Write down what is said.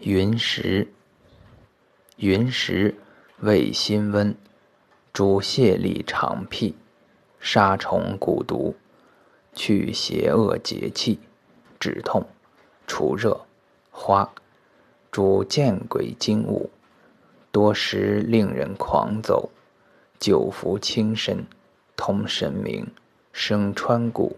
云石，云石味辛温，主泻痢肠痞，杀虫蛊毒，去邪恶节气，止痛，除热。花，主见鬼惊物，多时令人狂走，久服轻身，通神明，生川谷。